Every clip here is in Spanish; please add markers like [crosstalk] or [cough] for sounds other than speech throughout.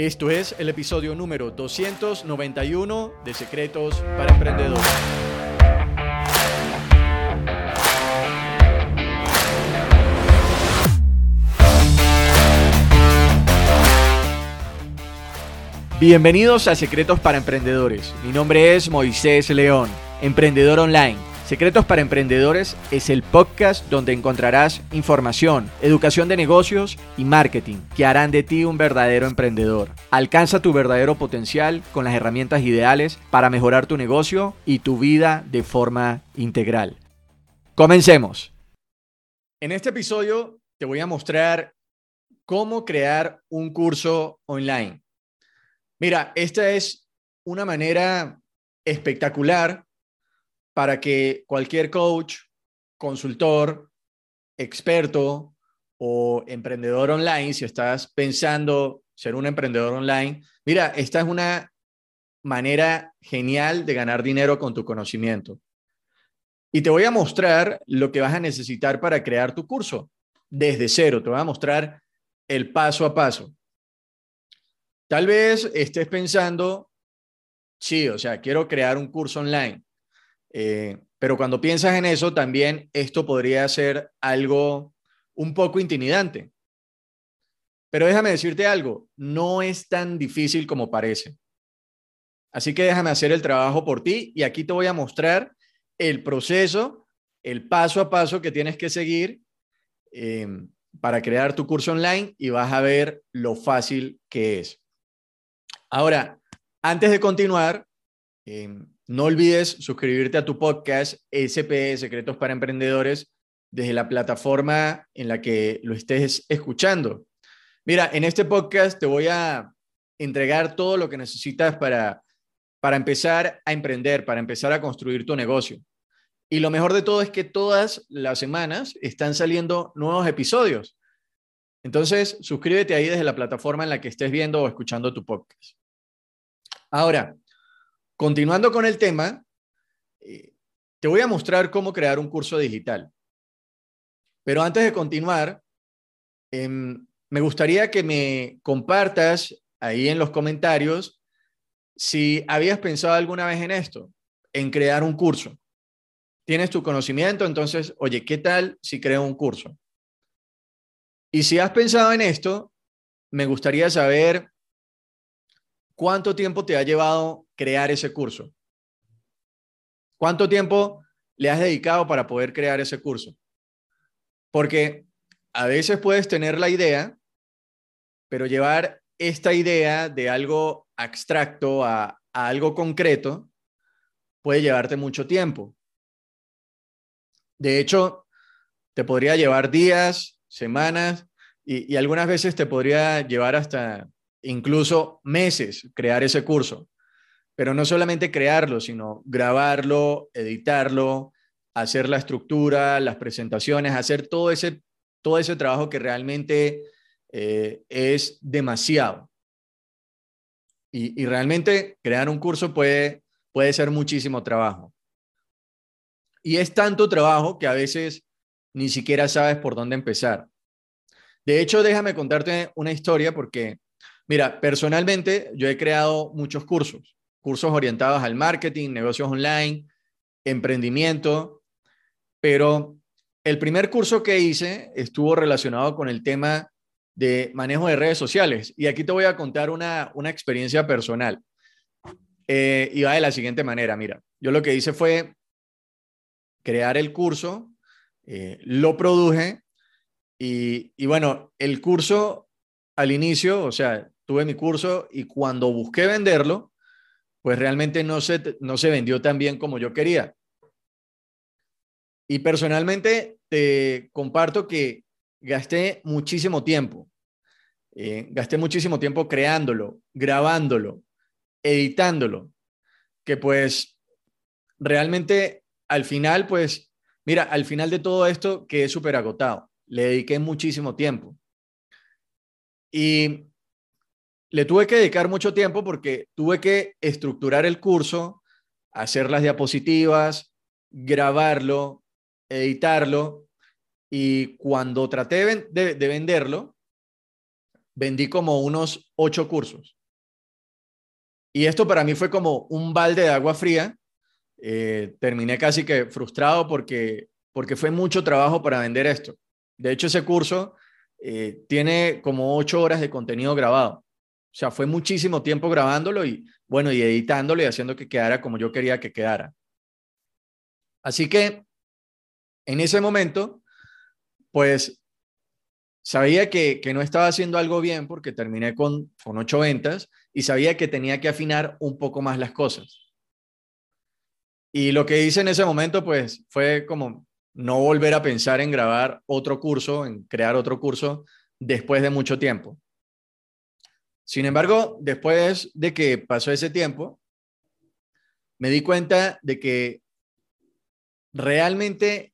Esto es el episodio número 291 de Secretos para Emprendedores. Bienvenidos a Secretos para Emprendedores. Mi nombre es Moisés León, emprendedor online. Secretos para Emprendedores es el podcast donde encontrarás información, educación de negocios y marketing que harán de ti un verdadero emprendedor. Alcanza tu verdadero potencial con las herramientas ideales para mejorar tu negocio y tu vida de forma integral. Comencemos. En este episodio te voy a mostrar cómo crear un curso online. Mira, esta es una manera espectacular para que cualquier coach, consultor, experto o emprendedor online, si estás pensando ser un emprendedor online, mira, esta es una manera genial de ganar dinero con tu conocimiento. Y te voy a mostrar lo que vas a necesitar para crear tu curso desde cero. Te voy a mostrar el paso a paso. Tal vez estés pensando, sí, o sea, quiero crear un curso online, eh, pero cuando piensas en eso, también esto podría ser algo un poco intimidante. Pero déjame decirte algo, no es tan difícil como parece. Así que déjame hacer el trabajo por ti y aquí te voy a mostrar el proceso, el paso a paso que tienes que seguir eh, para crear tu curso online y vas a ver lo fácil que es. Ahora, antes de continuar, em, no olvides suscribirte a tu podcast SP Secretos para Emprendedores desde la plataforma en la que lo estés escuchando. Mira, en este podcast te voy a entregar todo lo que necesitas para, para empezar a emprender, para empezar a construir tu negocio. Y lo mejor de todo es que todas las semanas están saliendo nuevos episodios. Entonces, suscríbete ahí desde la plataforma en la que estés viendo o escuchando tu podcast. Ahora, continuando con el tema, eh, te voy a mostrar cómo crear un curso digital. Pero antes de continuar, em, me gustaría que me compartas ahí en los comentarios si habías pensado alguna vez en esto, en crear un curso. Tienes tu conocimiento, entonces, oye, ¿qué tal si creo un curso? Y si has pensado en esto, me gustaría saber ¿cuánto tiempo te ha llevado crear ese curso? ¿Cuánto tiempo le has dedicado para poder crear ese curso? Porque a veces puedes tener la idea, pero llevar esta idea de algo abstracto a, algo concreto puede llevarte mucho tiempo. De hecho, te podría llevar días, semanas y algunas veces te podría llevar hasta incluso meses crear ese curso. Pero no solamente crearlo, sino grabarlo, editarlo, hacer la estructura, las presentaciones, hacer todo ese, todo ese trabajo que realmente eh, es demasiado. Y, y, realmente crear un curso puede, puede ser muchísimo trabajo. Y es tanto trabajo que a veces ni siquiera sabes por dónde empezar. De hecho, déjame contarte una historia porque Mira, personalmente yo he creado muchos cursos, cursos orientados al marketing, negocios online, emprendimiento, pero el primer curso que hice estuvo relacionado con el tema de manejo de redes sociales. Y aquí te voy a contar una, experiencia personal. Eh, y va de la siguiente manera, mira, yo lo que hice fue crear el curso, eh, lo produje y, y bueno, el curso al inicio, o sea, tuve mi curso y cuando busqué venderlo, pues realmente no se, no se vendió tan bien como yo quería. Y personalmente te comparto que gasté muchísimo tiempo. Eh, gasté muchísimo tiempo creándolo, grabándolo, editándolo, que pues realmente al final, pues, mira, al final de todo esto quedé súper agotado. Le dediqué muchísimo tiempo. Y le tuve que dedicar mucho tiempo porque tuve que estructurar el curso, hacer las diapositivas, grabarlo, editarlo. Y cuando traté de, venderlo, vendí como unos ocho cursos. Y esto para mí fue como un balde de agua fría. Eh, terminé casi que frustrado porque, porque fue mucho trabajo para vender esto. De hecho, ese curso eh, tiene como ocho horas de contenido grabado. O sea, fue muchísimo tiempo grabándolo y, bueno, y editándolo y haciendo que quedara como yo quería que quedara. Así que, en ese momento, pues, sabía que, no estaba haciendo algo bien porque terminé con, con ocho ventas y sabía que tenía que afinar un poco más las cosas. Y lo que hice en ese momento, pues, fue como no volver a pensar en grabar otro curso, en crear otro curso después de mucho tiempo. Sin embargo, después de que pasó ese tiempo, me di cuenta de que realmente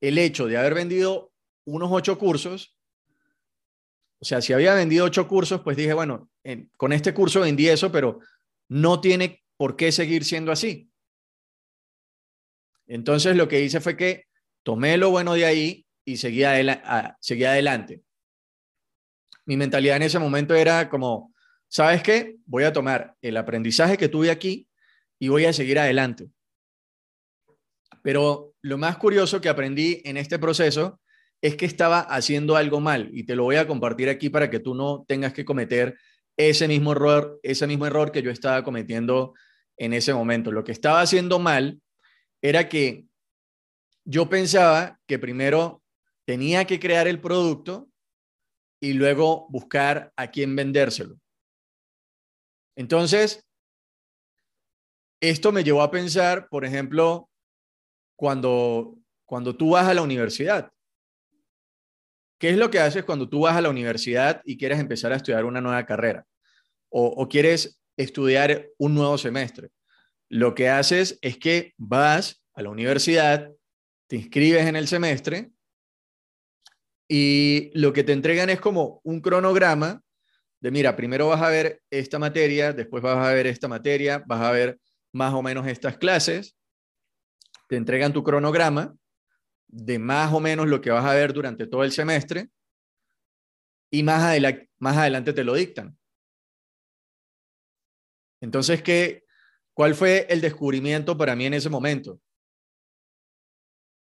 el hecho de haber vendido unos ocho cursos, o sea, si había vendido ocho cursos, pues dije, bueno, con este curso vendí eso, pero no tiene por qué seguir siendo así. Entonces lo que hice fue que tomé lo bueno de ahí y seguí, seguí adelante mi mentalidad en ese momento era como, ¿sabes qué? Voy a tomar el aprendizaje que tuve aquí y voy a seguir adelante. Pero lo más curioso que aprendí en este proceso es que estaba haciendo algo mal y te lo voy a compartir aquí para que tú no tengas que cometer ese mismo error, ese mismo error que yo estaba cometiendo en ese momento. Lo que estaba haciendo mal era que yo pensaba que primero tenía que crear el producto y luego buscar a quién vendérselo. Entonces, esto me llevó a pensar, por ejemplo, cuando, cuando tú vas a la universidad. ¿Qué es lo que haces cuando tú vas a la universidad y quieres empezar a estudiar una nueva carrera? O, o quieres estudiar un nuevo semestre. Lo que haces es que vas a la universidad, te inscribes en el semestre y lo que te entregan es como un cronograma de, mira, primero vas a ver esta materia, después vas a ver esta materia, vas a ver más o menos estas clases, te entregan tu cronograma de más o menos lo que vas a ver durante todo el semestre y más, más adelante te lo dictan. Entonces, ¿qué, ¿cuál fue el descubrimiento para mí en ese momento?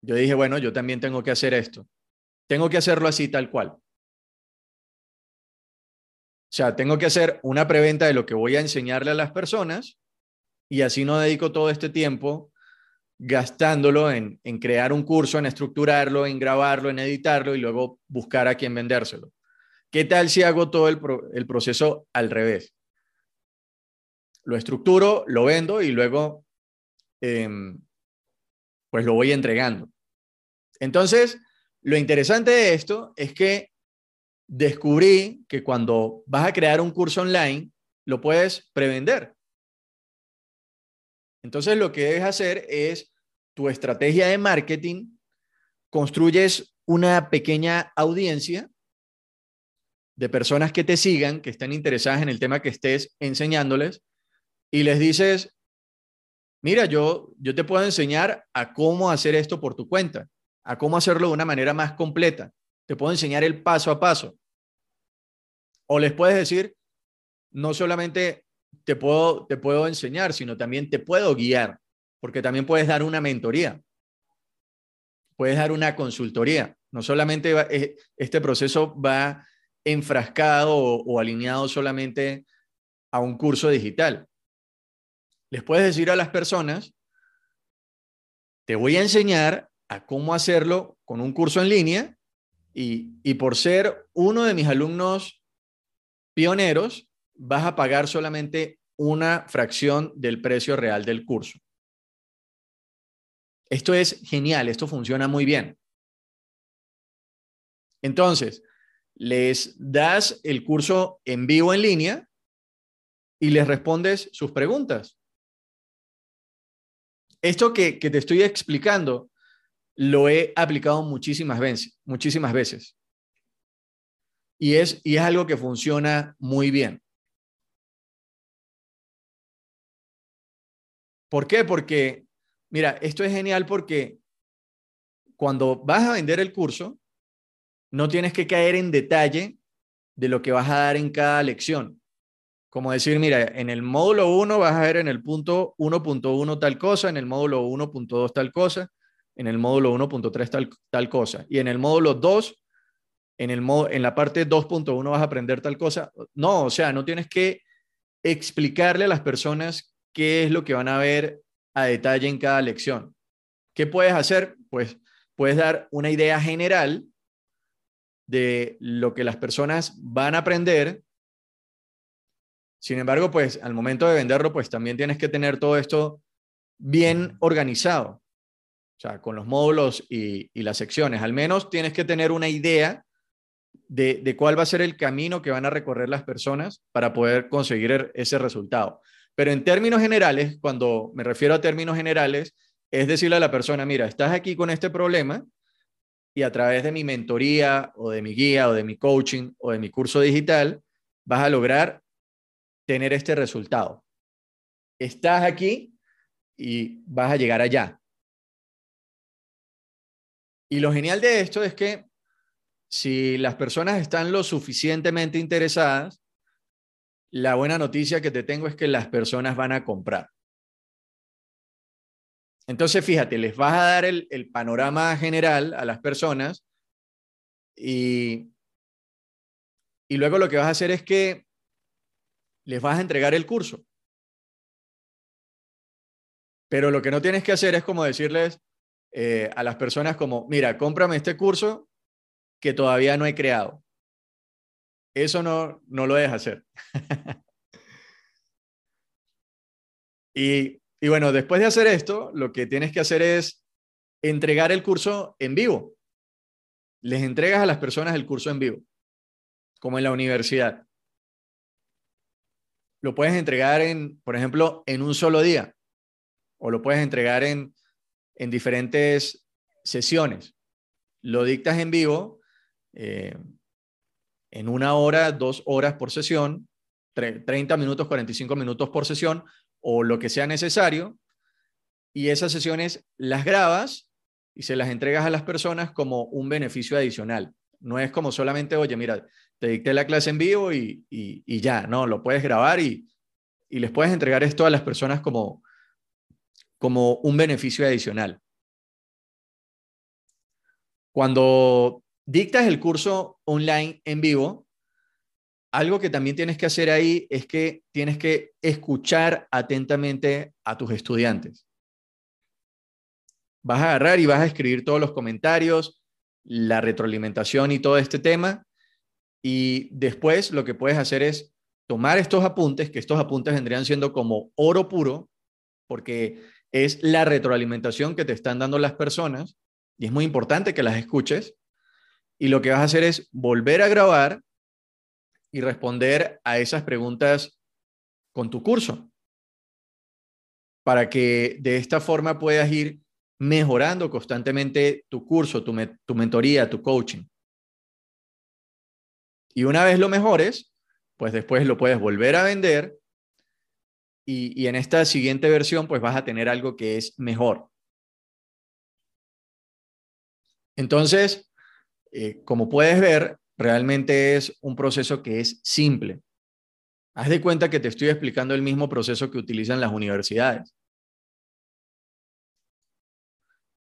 Yo dije, bueno, yo también tengo que hacer esto. Tengo que hacerlo así tal cual. O sea, tengo que hacer una preventa de lo que voy a enseñarle a las personas y así no dedico todo este tiempo gastándolo en, crear un curso, en estructurarlo, en grabarlo, en editarlo y luego buscar a quién vendérselo. ¿Qué tal si hago todo el, proceso al revés? Lo estructuro, lo vendo y luego em, pues lo voy entregando. Entonces, lo interesante de esto es que descubrí que cuando vas a crear un curso online, lo puedes prevender. Entonces lo que debes hacer es tu estrategia de marketing, construyes una pequeña audiencia de personas que te sigan, que estén interesadas en el tema que estés enseñándoles, y les dices, mira, yo, yo te puedo enseñar a cómo hacer esto por tu cuenta a cómo hacerlo de una manera más completa. Te puedo enseñar el paso a paso. O les puedes decir, no solamente te puedo, te puedo enseñar, sino también te puedo guiar, porque también puedes dar una mentoría, puedes dar una consultoría. No solamente eh, este proceso va enfrascado o, o alineado solamente a un curso digital. Les puedes decir a las personas, te voy a enseñar a cómo hacerlo con un curso en línea y, por ser uno de mis alumnos pioneros, vas a pagar solamente una fracción del precio real del curso. Esto es genial, esto funciona muy bien. Entonces, les das el curso en vivo en línea y les respondes sus preguntas. Esto que, te estoy explicando lo he aplicado muchísimas veces, muchísimas veces. Y es, y es algo que funciona muy bien. ¿Por qué? Porque, mira, esto es genial porque cuando vas a vender el curso, no tienes que caer en detalle de lo que vas a dar en cada lección. Como decir, mira, en el módulo 1 vas a ver en el punto 1.1 tal cosa, en el módulo 1.2 tal cosa, en el módulo 1.3 tal, tal cosa. Y en el módulo 2, en, el en la parte 2.1 vas a aprender tal cosa. No, o sea, no tienes que explicarle a las personas qué es lo que van a ver a detalle en cada lección. ¿Qué puedes hacer? Pues puedes dar una idea general de lo que las personas van a aprender. Sin embargo, pues al momento de venderlo, pues también tienes que tener todo esto bien organizado. O sea, con los módulos y, las secciones. Al menos tienes que tener una idea de, de, cuál va a ser el camino que van a recorrer las personas para poder conseguir ese resultado. Pero en términos generales, cuando me refiero a términos generales, es decirle a la persona, mira, estás aquí con este problema y a través de mi mentoría o de mi guía o de mi coaching o de mi curso digital, vas a lograr tener este resultado. Estás aquí y vas a llegar allá. Y lo genial de esto es que si las personas están lo suficientemente interesadas, la buena noticia que te tengo es que las personas van a comprar. Entonces, fíjate, les vas a dar el, panorama general a las personas y, y luego lo que vas a hacer es que les vas a entregar el curso. Pero lo que no tienes que hacer es como decirles eh, a las personas como, mira, cómprame este curso que todavía no he creado. Eso no, no lo dejas hacer. [laughs] y, y bueno, después de hacer esto, lo que tienes que hacer es entregar el curso en vivo. Les entregas a las personas el curso en vivo, como en la universidad. Lo puedes entregar en, por ejemplo, en un solo día, o lo puedes entregar en, en diferentes sesiones. Lo dictas en vivo, eh, en una hora, dos horas por sesión, 30 minutos, 45 minutos por sesión o lo que sea necesario. Y esas sesiones las grabas y se las entregas a las personas como un beneficio adicional. No es como solamente, oye, mira, te dicté la clase en vivo y, ya, no, lo puedes grabar y, y les puedes entregar esto a las personas como, como un beneficio adicional. Cuando dictas el curso online en vivo, algo que también tienes que hacer ahí es que tienes que escuchar atentamente a tus estudiantes. Vas a agarrar y vas a escribir todos los comentarios, la retroalimentación y todo este tema. Y después lo que puedes hacer es tomar estos apuntes, que estos apuntes vendrían siendo como oro puro, porque es la retroalimentación que te están dando las personas y es muy importante que las escuches y lo que vas a hacer es volver a grabar y responder a esas preguntas con tu curso, para que de esta forma puedas ir mejorando constantemente tu curso, tu, tu mentoría, tu coaching. Y una vez lo mejores, pues después lo puedes volver a vender y, en esta siguiente versión pues vas a tener algo que es mejor. Entonces, eh, como puedes ver, realmente es un proceso que es simple. Haz de cuenta que te estoy explicando el mismo proceso que utilizan las universidades.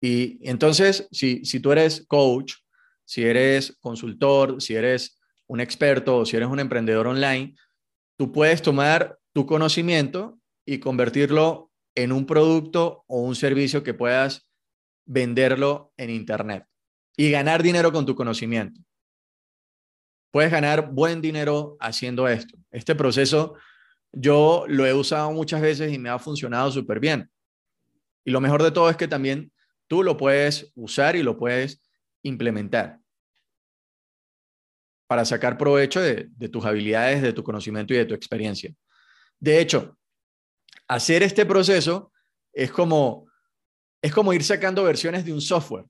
Y entonces, si, si tú eres coach, si eres consultor, si eres un experto o si eres un emprendedor online, tú puedes tomar tu conocimiento y convertirlo en un producto o un servicio que puedas venderlo en Internet y ganar dinero con tu conocimiento. Puedes ganar buen dinero haciendo esto. Este proceso yo lo he usado muchas veces y me ha funcionado súper bien. Y lo mejor de todo es que también tú lo puedes usar y lo puedes implementar. para sacar provecho de, tus habilidades, de tu conocimiento y de tu experiencia. De hecho, hacer este proceso es como, es como ir sacando versiones de un software.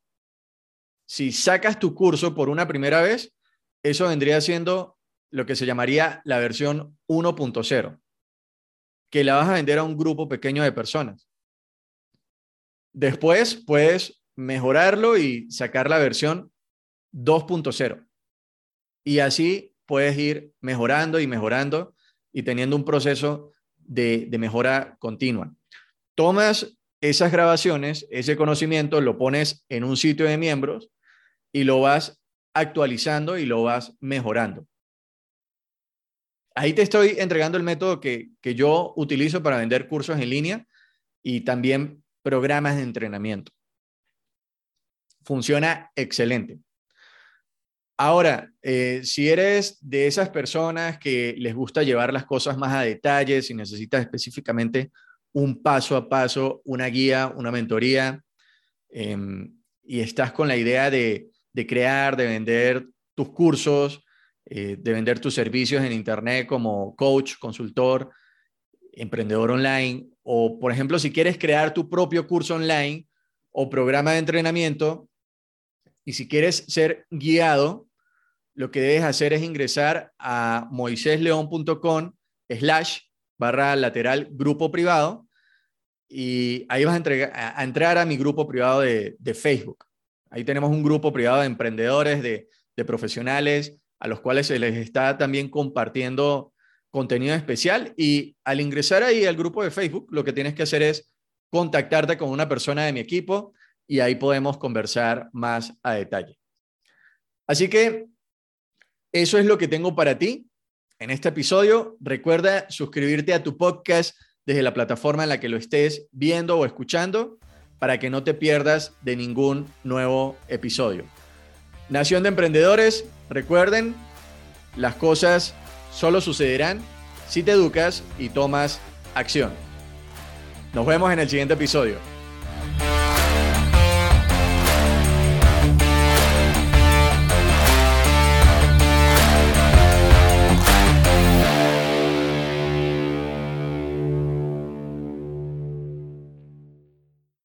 Si sacas tu curso por una primera vez, eso vendría siendo lo que se llamaría la versión 1.0, que la vas a vender a un grupo pequeño de personas. Después puedes mejorarlo y sacar la versión 2.0. Y así puedes ir mejorando y mejorando y teniendo un proceso de, mejora continua. Tomas esas grabaciones, ese conocimiento, lo pones en un sitio de miembros y lo vas actualizando y lo vas mejorando. Ahí te estoy entregando el método que, que yo utilizo para vender cursos en línea y también programas de entrenamiento. Funciona excelente. Ahora, eh, si eres de esas personas que les gusta llevar las cosas más a detalle, si necesitas específicamente un paso a paso, una guía, una mentoría, em, y estás con la idea de, crear, de vender tus cursos, eh, de vender tus servicios en Internet como coach, consultor, emprendedor online, o por ejemplo, si quieres crear tu propio curso online o programa de entrenamiento, y si quieres ser guiado, lo que debes hacer es ingresar a moisésleón.com slash barra lateral grupo privado y ahí vas a, entrar a mi grupo privado de, Facebook. Ahí tenemos un grupo privado de emprendedores, de, de profesionales, a los cuales se les está también compartiendo contenido especial y al ingresar ahí al grupo de Facebook, lo que tienes que hacer es contactarte con una persona de mi equipo y ahí podemos conversar más a detalle. Así que eso es lo que tengo para ti en este episodio. Recuerda suscribirte a tu podcast desde la plataforma en la que lo estés viendo o escuchando para que no te pierdas de ningún nuevo episodio. Nación de Emprendedores, recuerden, las cosas solo sucederán si te educas y tomas acción. Nos vemos en el siguiente episodio.